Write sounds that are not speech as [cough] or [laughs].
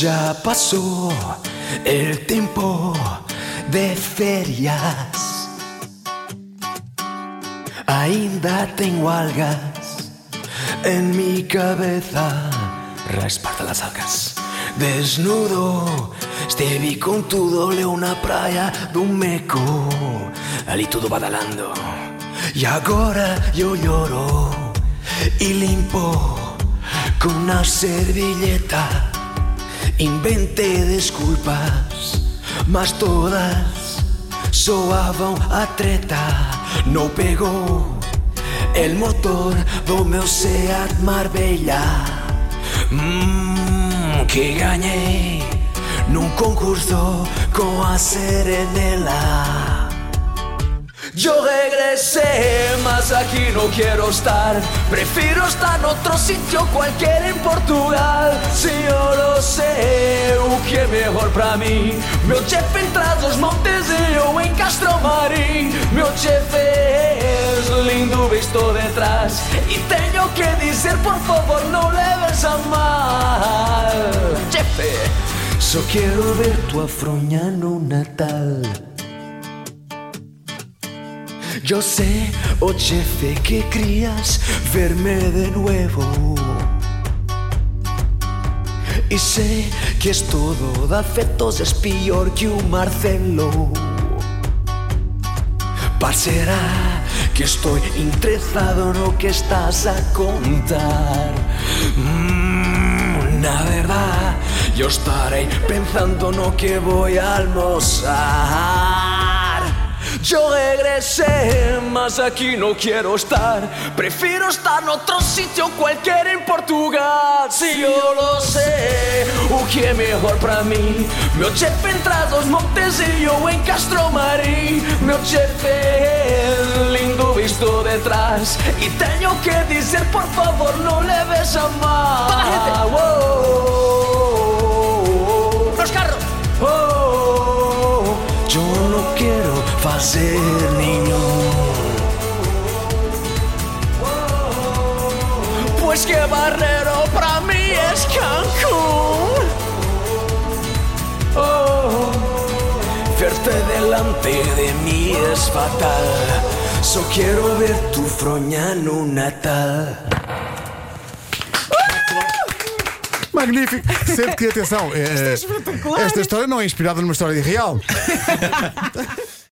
Ya pasó el tiempo de ferias. Ainda tengo algas en mi cabeza. Resparta las algas. Desnudo, estevi con todo, leo una praia dun meco. Ali todo badalando. Y ahora yo lloro y limpo con una servilleta. Inventé desculpas, mas todas soavam a treta. No pegou el motor do meu Seat Marbella. Mmm, que gañei nun concurso con a Serenela. Yo regresé, mas aquí no quiero estar. Prefiero estar en otro sitio, cualquiera en Portugal. Si yo lo sé, o que é para mim. Meu chefe entre os montes e eu em Castro Marim. Meu chefe es lindo, visto detrás. E tenho que dizer, por favor, não leves a mal. Chefe, só quero ver tua fronha no Natal. Yo sé, oh jefe, que querías verme de nuevo. Y sé que es todo de afectos, es peor que un Marcelo. Parcerá que estoy interesado no que estás a contar. Mm, verdad, yo estaré pensando no que voy a almorzar. Yo regresé, mas aquí no quiero estar. Prefiero estar en otro sitio, cualquiera en Portugal. Si yo lo sé, o que é melhor para mim. Meu chefe entre os montes e eu em Castro Marim. Meu chefe lindo visto detrás. E tenho que dizer, por favor, não leves a mal. Fazer niño. Pues que Barrero para mí es Cancún. Oh, verte delante de mí es fatal. Só quiero ver tu fronha no Natal. Magnífico! Sempre que, atenção, eh, esta história não é inspirada numa história real. [laughs]